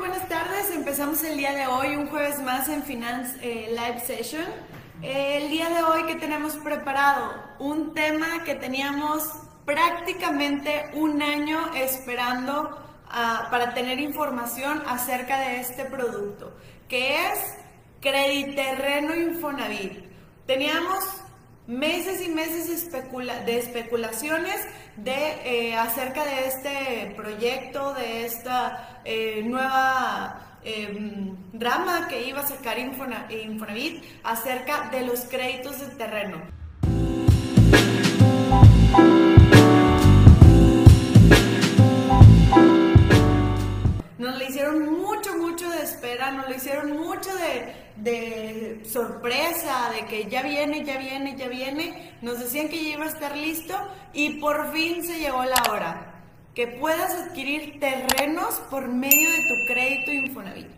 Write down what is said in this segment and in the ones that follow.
buenas tardes. Empezamos el día de hoy, un jueves más en Finance eh, Live Session. Eh, el día de hoy que tenemos preparado un tema que teníamos prácticamente un año esperando ah, para tener información acerca de este producto, que es Crediterreno Infonavit. Teníamos meses y meses de especulaciones de, eh, acerca de este proyecto, de esta eh, nueva eh, rama que iba a sacar Infonavit acerca de los créditos de terreno. Nos le hicieron mucho, mucho de espera, nos lo hicieron mucho de, sorpresa, de que ya viene, ya viene, ya viene. Nos decían que ya iba a estar listo y por fin se llegó la hora. Que puedas adquirir terrenos por medio de tu crédito Infonavit.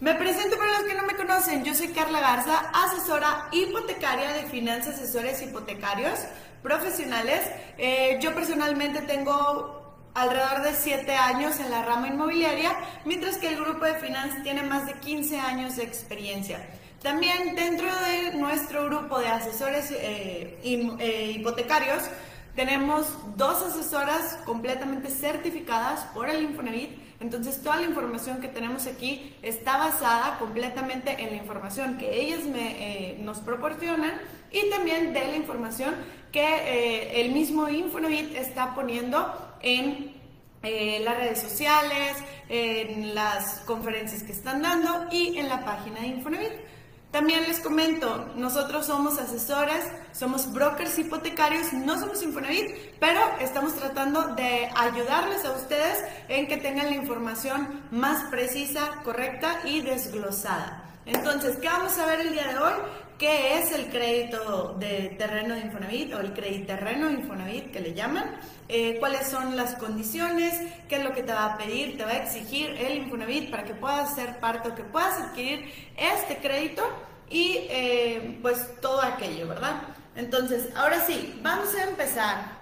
Me presento para los que no me conocen, yo soy Carla Garza, asesora hipotecaria de finanzas, asesores hipotecarios profesionales. Eh, yo personalmente tengo alrededor de 7 años en la rama inmobiliaria, mientras que el grupo de finanzas tiene más de 15 años de experiencia. También dentro de nuestro grupo de asesores eh, eh, hipotecarios, tenemos dos asesoras completamente certificadas por el Infonavit. Entonces toda la información que tenemos aquí está basada completamente en la información que ellas me, eh, nos proporcionan y también de la información que el mismo Infonavit está poniendo en eh, las redes sociales, en las conferencias que están dando y en la página de Infonavit. También les comento, nosotros somos asesores, somos brokers hipotecarios, no somos Infonavit, pero estamos tratando de ayudarles a ustedes en que tengan la información más precisa, correcta y desglosada. Entonces, ¿qué vamos a ver el día de hoy? ¿Qué es el crédito de terreno de Infonavit o el crédito terreno Infonavit que le llaman? Eh, ¿Cuáles son las condiciones? ¿Qué es lo que te va a pedir? ¿Te va a exigir el Infonavit para que puedas ser parte o que puedas adquirir este crédito? Y eh, pues todo aquello, ¿verdad? Entonces, ahora sí, vamos a empezar.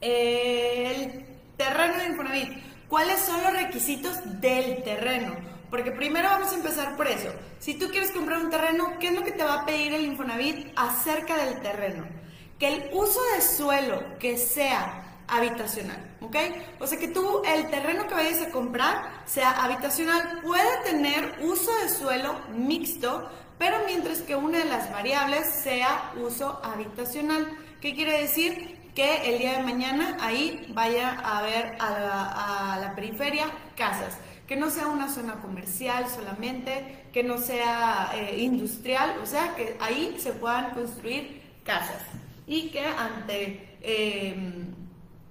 Eh, el terreno de Infonavit. ¿Cuáles son los requisitos del terreno? Porque primero vamos a empezar por eso. Si tú quieres comprar un terreno, ¿qué es lo que te va a pedir el Infonavit acerca del terreno? Que el uso de suelo que sea habitacional, ¿ok? O sea que tú el terreno que vayas a comprar sea habitacional, puede tener uso de suelo mixto, pero mientras que una de las variables sea uso habitacional. ¿Qué quiere decir? Que el día de mañana ahí vaya a haber a la, a la periferia casas que no sea una zona comercial solamente, que no sea eh, industrial, o sea, que ahí se puedan construir casas y que ante em,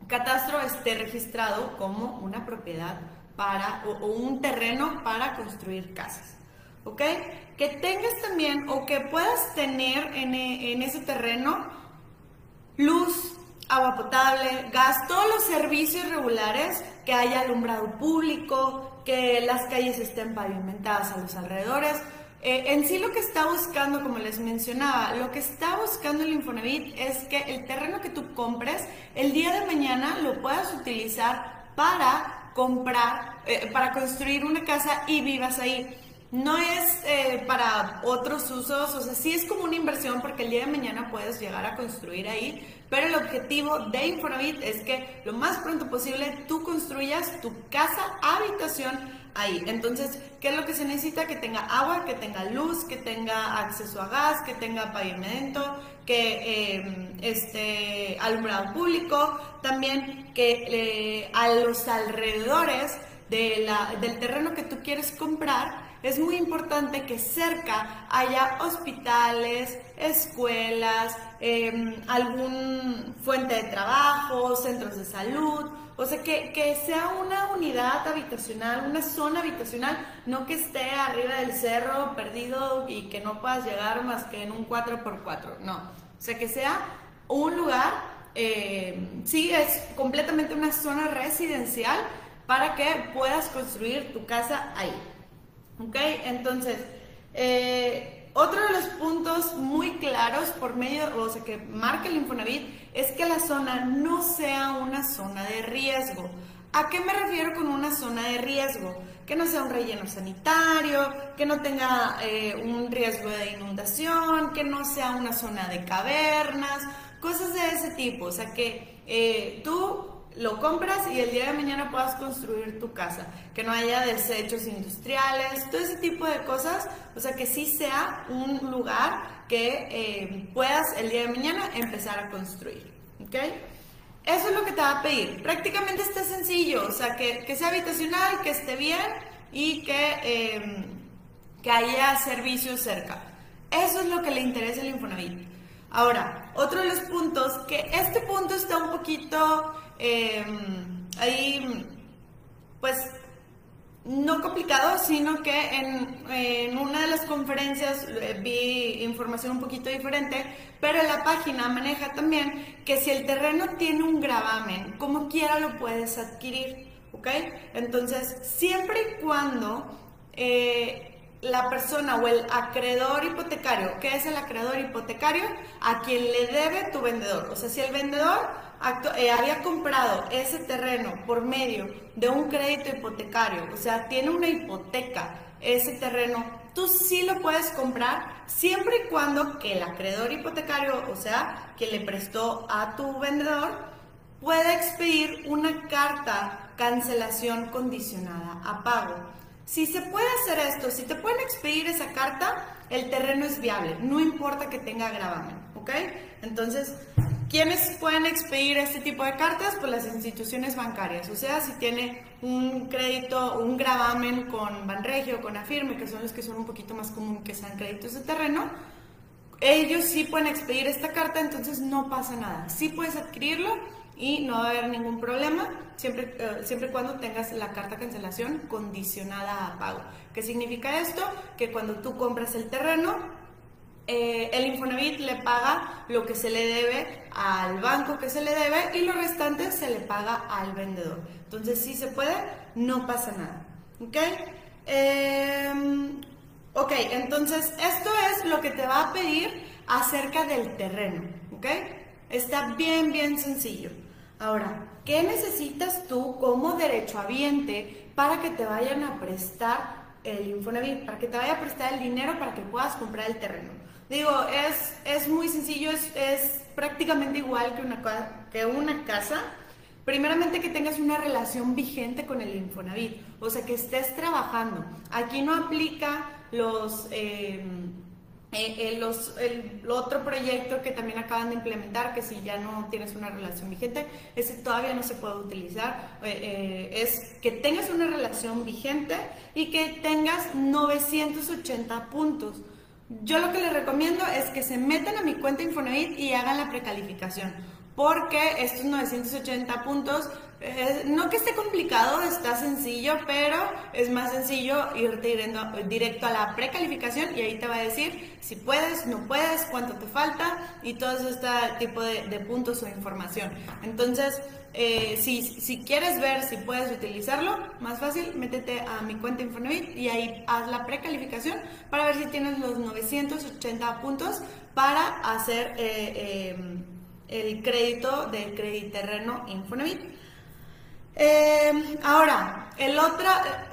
catastro esté registrado como una propiedad para o, un terreno para construir casas. ¿Ok? Que tengas también o que puedas tener en, en ese terreno luz, agua potable, gas, todos los servicios regulares, que haya alumbrado público, que las calles estén pavimentadas a los alrededores. Eh, en sí lo que está buscando, como les mencionaba, lo que está buscando el Infonavit es que el terreno que tú compres, el día de mañana lo puedas utilizar para comprar, eh, para construir una casa y vivas ahí no es eh, para otros usos, o sea, sí es como una inversión porque el día de mañana puedes llegar a construir ahí, pero el objetivo de Infonavit es que lo más pronto posible tú construyas tu casa habitación ahí. Entonces, ¿qué es lo que se necesita? Que tenga agua, que tenga luz, que tenga acceso a gas, que tenga pavimento, que eh, esté alumbrado público, también que eh, a los alrededores del terreno que tú quieres comprar, es muy importante que cerca haya hospitales, escuelas, em, algún fuente de trabajo, centros de salud, o sea, que, que, sea una unidad habitacional, una zona habitacional, no que esté arriba del cerro perdido y que no puedas llegar más que en un 4x4, no. O sea, que sea un lugar, em, sí, es completamente una zona residencial para que puedas construir tu casa ahí. ¿Ok? Entonces, eh, otro de los puntos muy claros por medio, o sea, que marca el Infonavit, es que la zona no sea una zona de riesgo. ¿A qué me refiero con una zona de riesgo? que no sea un relleno sanitario, que no tenga eh, un riesgo de inundación, que no sea una zona de cavernas, cosas de ese tipo. O sea, que eh, tú lo compras y el día de mañana puedas construir tu casa, que no haya desechos industriales, todo ese tipo de cosas, o sea, que sí sea un lugar que eh, puedas el día de mañana empezar a construir, ¿ok? Eso es lo que te va a pedir. Prácticamente está sencillo, o sea, que, que sea habitacional, que esté bien y que, em, que haya servicios cerca. Eso es lo que le interesa al Infonavit. Ahora, otro de los puntos, que este punto está un poquito em, ahí, pues, no complicado, sino que en, en, una de las conferencias eh, vi información un poquito diferente, pero la página maneja también que si el terreno tiene un gravamen, como quiera lo puedes adquirir, ¿ok? Entonces, siempre y cuando eh, la persona o el acreedor hipotecario, ¿qué es el acreedor hipotecario? A quien le debe tu vendedor. O sea, si el vendedor eh, había comprado ese terreno por medio de un crédito hipotecario, o sea, tiene una hipoteca ese terreno, tú sí lo puedes comprar siempre y cuando que el acreedor hipotecario, o sea, que le prestó a tu vendedor, pueda expedir una carta cancelación condicionada a pago. Si se puede hacer esto, si te pueden expedir esa carta, el terreno es viable, no importa que tenga gravamen, ¿ok? Entonces, ¿quiénes pueden expedir este tipo de cartas? Pues las instituciones bancarias, o sea, si tiene un crédito, un gravamen con Banregio, con Afirme, que son los que son un poquito más comunes que sean créditos de terreno, ellos sí pueden expedir esta carta, entonces no pasa nada. Sí puedes adquirirlo y no va a haber ningún problema siempre, eh, siempre y cuando tengas la carta cancelación condicionada a pago. ¿Qué significa esto? Que cuando tú compras el terreno, eh, el Infonavit le paga lo que se le debe al banco que se le debe y lo restante se le paga al vendedor. Entonces, si se puede, no pasa nada. ¿Ok? Em, ok, entonces esto es lo que te va a pedir acerca del terreno. ¿Ok? Está bien, bien sencillo. Ahora, ¿qué necesitas tú como derechohabiente para que te vayan a prestar el Infonavit, para que te vaya a prestar el dinero para que puedas comprar el terreno? Digo, es, es muy sencillo, es, es prácticamente igual que una, que una casa. Primeramente que tengas una relación vigente con el Infonavit, o sea, que estés trabajando. Aquí no aplica los... Eh, eh, los, el, otro proyecto que también acaban de implementar, que si ya no tienes una relación vigente, ese todavía no se puede utilizar, eh, eh, es que tengas una relación vigente y que tengas 980 puntos. Yo lo que les recomiendo es que se metan a mi cuenta Infonavit y hagan la precalificación, porque estos 980 puntos no que esté complicado, está sencillo, pero es más sencillo irte directo, a la precalificación y ahí te va a decir si puedes, no puedes, cuánto te falta y todo este tipo de, puntos o información. Entonces, eh, si, quieres ver si puedes utilizarlo, más fácil, métete a mi cuenta Infonavit y ahí haz la precalificación para ver si tienes los 980 puntos para hacer eh, eh, el crédito del crédito terreno Infonavit. Eh, ahora, el,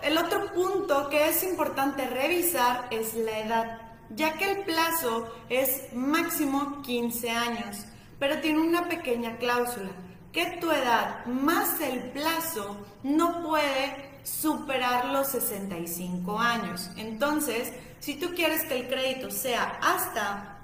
el otro punto que es importante revisar es la edad, ya que el plazo es máximo 15 años, pero tiene una pequeña cláusula, que tu edad más el plazo no puede superar los 65 años. Entonces, si tú quieres que el crédito sea hasta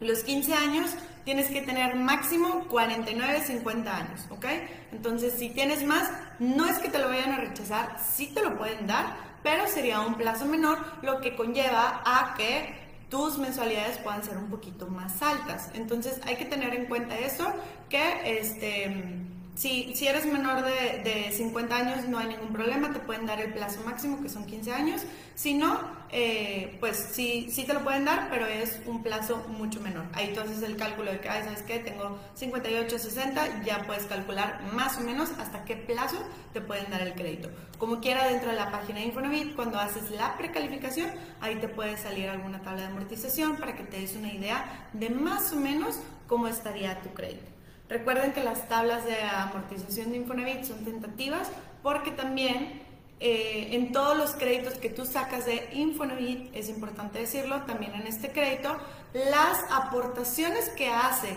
los 15 años, tienes que tener máximo 49, 50 años, ¿ok? Entonces, si tienes más, no es que te lo vayan a rechazar, sí te lo pueden dar, pero sería un plazo menor, lo que conlleva a que tus mensualidades puedan ser un poquito más altas. Entonces, hay que tener en cuenta eso, que este si, eres menor de, de, 50 años no hay ningún problema, te pueden dar el plazo máximo que son 15 años. Si no, eh, pues sí, te lo pueden dar, pero es un plazo mucho menor. Ahí haces el cálculo de que, ay, ¿sabes qué? Tengo 58, 60, ya puedes calcular más o menos hasta qué plazo te pueden dar el crédito. Como quiera, dentro de la página de Infonavit, cuando haces la precalificación, ahí te puede salir alguna tabla de amortización para que te des una idea de más o menos cómo estaría tu crédito. Recuerden que las tablas de amortización de Infonavit son tentativas porque también eh, en todos los créditos que tú sacas de Infonavit, es importante decirlo, también en este crédito, las aportaciones que hace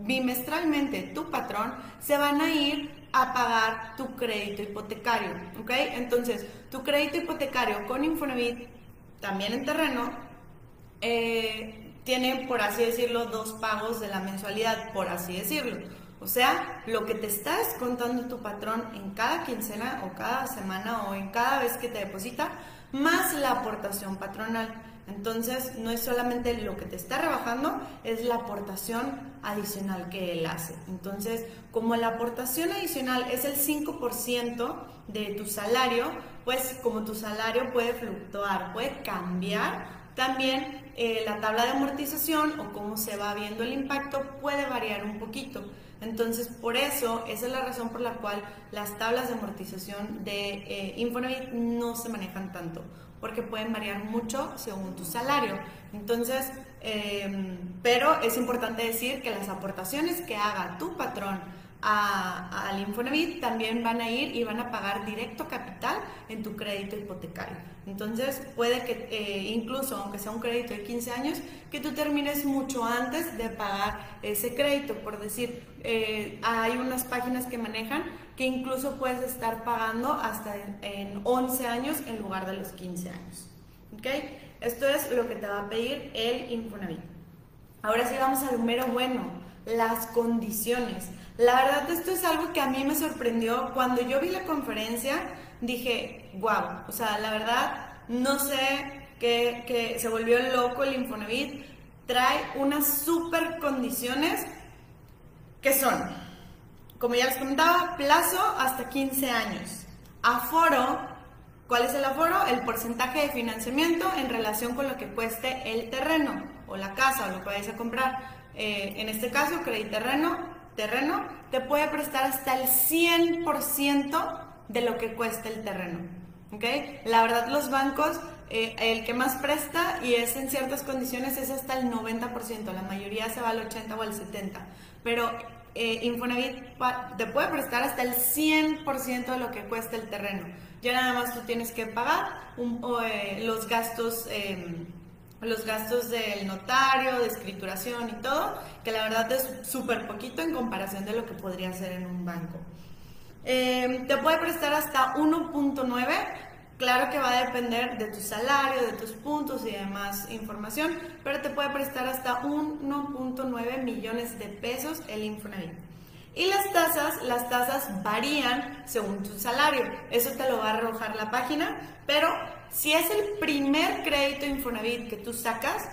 bimestralmente tu patrón se van a ir a pagar tu crédito hipotecario, ¿ok? Entonces, tu crédito hipotecario con Infonavit, también en terreno, eh, tiene, por así decirlo, dos pagos de la mensualidad, por así decirlo. O sea, lo que te está descontando tu patrón en cada quincena o cada semana o en cada vez que te deposita, más la aportación patronal. Entonces, no es solamente lo que te está rebajando, es la aportación adicional que él hace. Entonces, como la aportación adicional es el 5% de tu salario, pues como tu salario puede fluctuar, puede cambiar, también eh, la tabla de amortización o cómo se va viendo el impacto puede variar un poquito. Entonces, por eso, esa es la razón por la cual las tablas de amortización de eh, Infonavit no se manejan tanto, porque pueden variar mucho según tu salario. Entonces, em, pero es importante decir que las aportaciones que haga tu patrón al Infonavit también van a ir y van a pagar directo capital en tu crédito hipotecario. Entonces puede que eh, incluso aunque sea un crédito de 15 años, que tú termines mucho antes de pagar ese crédito. Por decir, eh, hay unas páginas que manejan que incluso puedes estar pagando hasta en, 11 años en lugar de los 15 años. ¿Ok? Esto es lo que te va a pedir el Infonavit. Ahora sí vamos al número bueno, las condiciones. La verdad, esto es algo que a mí me sorprendió. Cuando yo vi la conferencia, dije, wow, o sea, la verdad, no sé qué, que se volvió loco el Infonavit. Trae unas super condiciones que son, como ya les comentaba, plazo hasta 15 años. Aforo, ¿cuál es el aforo? El porcentaje de financiamiento en relación con lo que cueste el terreno o la casa o lo que vayas a comprar. Eh, en este caso, crédito terreno te puede prestar hasta el 100% de lo que cuesta el terreno. ¿ok? La verdad, los bancos, eh, el que más presta y es en ciertas condiciones es hasta el 90%, la mayoría se va al 80 o al 70%, pero eh, Infonavit te puede prestar hasta el 100% de lo que cuesta el terreno. Ya nada más tú tienes que pagar eh, los gastos em, los gastos del notario, de escrituración y todo, que la verdad es súper poquito en comparación de lo que podría ser en un banco. Eh, te puede prestar hasta 1.9, claro que va a depender de tu salario, de tus puntos y demás información, pero te puede prestar hasta 1.9 millones de pesos el Infonavit. Y las tasas, las tasas varían según tu salario. Eso te lo va a arrojar la página, pero si es el primer crédito Infonavit que tú sacas,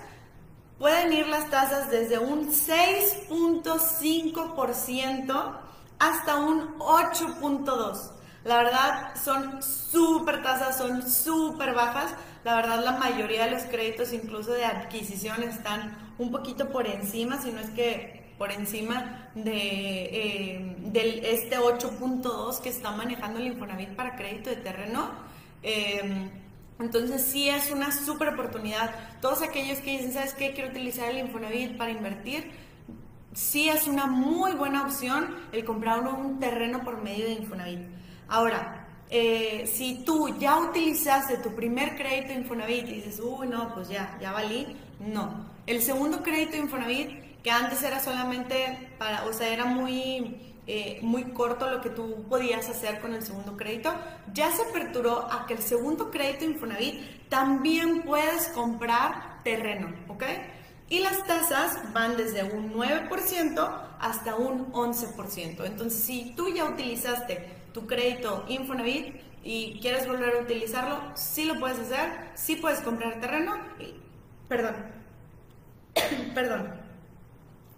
pueden ir las tasas desde un 6.5% hasta un 8.2%. La verdad son súper tasas, son súper bajas. La verdad la mayoría de los créditos, incluso de adquisición, están un poquito por encima, si no es que por encima de, eh, este 8.2 que está manejando el Infonavit para crédito de terreno. Eh, entonces sí es una súper oportunidad. Todos aquellos que dicen, ¿sabes qué? Quiero utilizar el Infonavit para invertir. Sí es una muy buena opción el comprar un terreno por medio de Infonavit. Ahora, eh, si tú ya utilizaste tu primer crédito Infonavit y dices, uy, no, pues ya, ya valí, no. El segundo crédito Infonavit, que antes era solamente para, o sea, era muy eh, muy corto lo que tú podías hacer con el segundo crédito, ya se aperturó a que el segundo crédito Infonavit también puedes comprar terreno, ¿ok? Y las tasas van desde un 9% hasta un 11%. Entonces, si tú ya utilizaste tu crédito Infonavit y quieres volver a utilizarlo, sí lo puedes hacer, sí puedes comprar terreno. Perdón, perdón.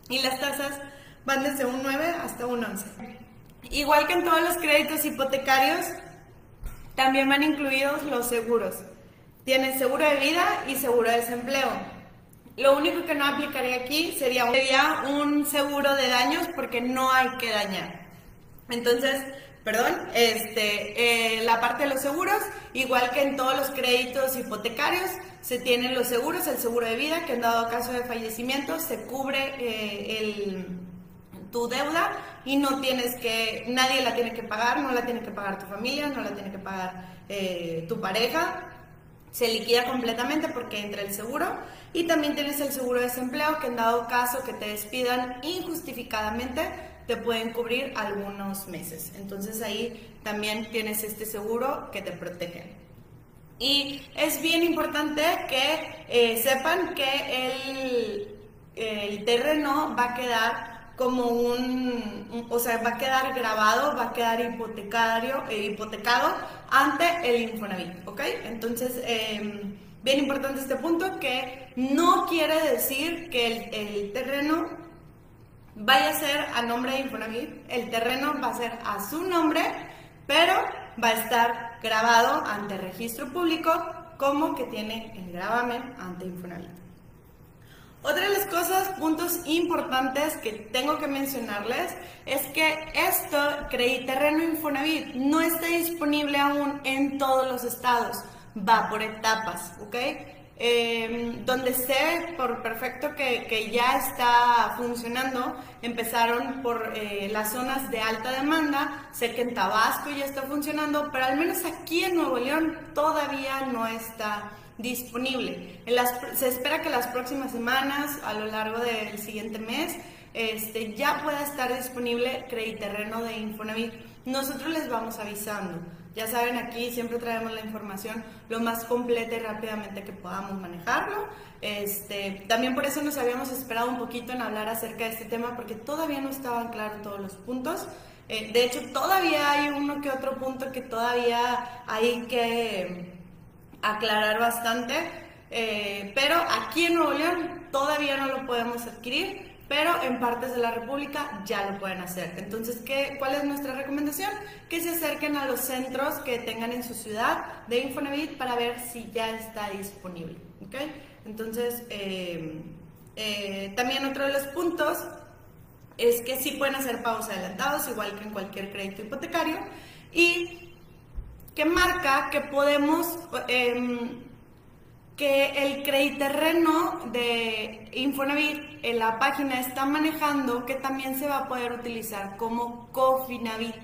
Y las tasas van desde un 9 hasta un 11. Igual que en todos los créditos hipotecarios, también van incluidos los seguros. Tienes seguro de vida y seguro de desempleo. Lo único que no aplicaría aquí sería un, seguro de daños porque no hay que dañar. Entonces, perdón, este, eh, la parte de los seguros, igual que en todos los créditos hipotecarios, se tienen los seguros, el seguro de vida, que en dado caso de fallecimiento se cubre eh, el tu deuda y no tienes que, nadie la tiene que pagar, no la tiene que pagar tu familia, no la tiene que pagar eh, tu pareja, se liquida completamente porque entra el seguro. Y también tienes el seguro de desempleo que en dado caso que te despidan injustificadamente te pueden cubrir algunos meses. Entonces ahí también tienes este seguro que te protege. Y es bien importante que eh, sepan que el, el terreno va a quedar como un, o sea, va a quedar grabado, va a quedar hipotecario, eh, hipotecado ante el Infonavit, ¿ok? Entonces, em, bien importante este punto, que no quiere decir que el, el, terreno vaya a ser a nombre de Infonavit, el terreno va a ser a su nombre, pero va a estar grabado ante registro público como que tiene el gravamen ante Infonavit. Otra de las cosas, puntos importantes que tengo que mencionarles es que esto, Terreno Infonavit, no está disponible aún en todos los estados, va por etapas, ¿ok? Em, donde sé por perfecto que, que, ya está funcionando, empezaron por eh, las zonas de alta demanda, sé que en Tabasco ya está funcionando, pero al menos aquí en Nuevo León todavía no está disponible. se espera que las próximas semanas, a lo largo del siguiente mes, este, ya pueda estar disponible Crediterreno de Infonavit. Nosotros les vamos avisando. Ya saben, aquí siempre traemos la información lo más completa y rápidamente que podamos manejarlo. Este, también por eso nos habíamos esperado un poquito en hablar acerca de este tema, porque todavía no estaban claros todos los puntos. Eh, de hecho, todavía hay uno que otro punto que todavía hay que aclarar bastante, eh, pero aquí en Nuevo León todavía no lo podemos adquirir, pero en partes de la República ya lo pueden hacer. Entonces, ¿qué, ¿cuál es nuestra recomendación? Que se acerquen a los centros que tengan en su ciudad de Infonavit para ver si ya está disponible. ¿okay? Entonces, eh, eh, también otro de los puntos es que sí pueden hacer pagos adelantados, igual que en cualquier crédito hipotecario, y que marca que podemos, em, que el crediterreno de Infonavit en la página está manejando que también se va a poder utilizar como Cofinavit,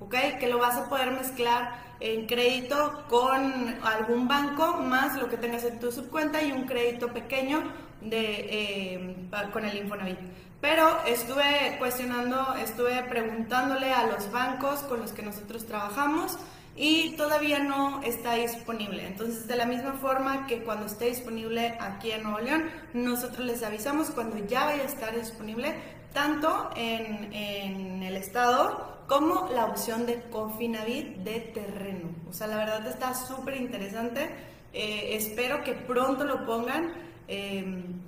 ¿ok? Que lo vas a poder mezclar en crédito con algún banco más lo que tengas en tu subcuenta y un crédito pequeño de, em, con el Infonavit. Pero estuve cuestionando, estuve preguntándole a los bancos con los que nosotros trabajamos y todavía no está disponible. Entonces, de la misma forma que cuando esté disponible aquí en Nuevo León, nosotros les avisamos cuando ya vaya a estar disponible, tanto en, el estado como la opción de Confinavit de terreno. O sea, la verdad está súper interesante. Eh, espero que pronto lo pongan. Em,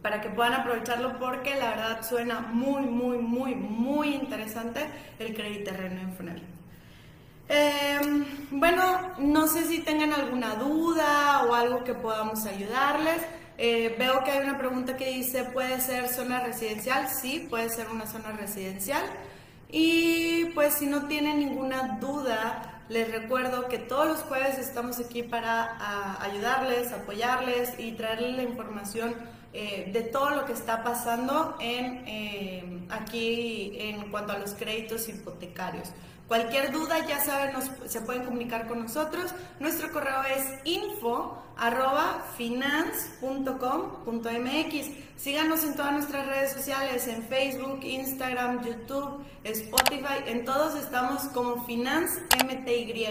para que puedan aprovecharlo porque la verdad suena muy, muy, muy, muy interesante el crédito terreno en Funavit. Em, bueno, no sé si tengan alguna duda o algo que podamos ayudarles. Eh, veo que hay una pregunta que dice, ¿puede ser zona residencial? Sí, puede ser una zona residencial. Y pues si no tienen ninguna duda, les recuerdo que todos los jueves estamos aquí para ayudarles, apoyarles y traerles la información eh, de todo lo que está pasando en, em, aquí en cuanto a los créditos hipotecarios. Cualquier duda, ya saben, se pueden comunicar con nosotros. Nuestro correo es info Síganos en todas nuestras redes sociales, en Facebook, Instagram, YouTube, Spotify. En todos estamos como Finance MTY,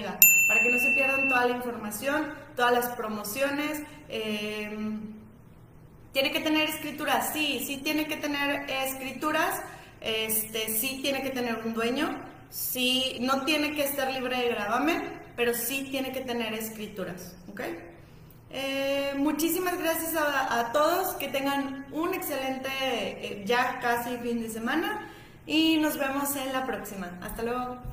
para que no se pierdan toda la información, todas las promociones. Em, ¿Tiene que tener escrituras? Sí, sí tiene que tener escrituras. Este, sí tiene que tener un dueño sí, no tiene que estar libre de gravamen, pero sí tiene que tener escrituras, ¿ok? Eh, muchísimas gracias a, todos, que tengan un excelente, eh, ya casi fin de semana y nos vemos en la próxima. Hasta luego.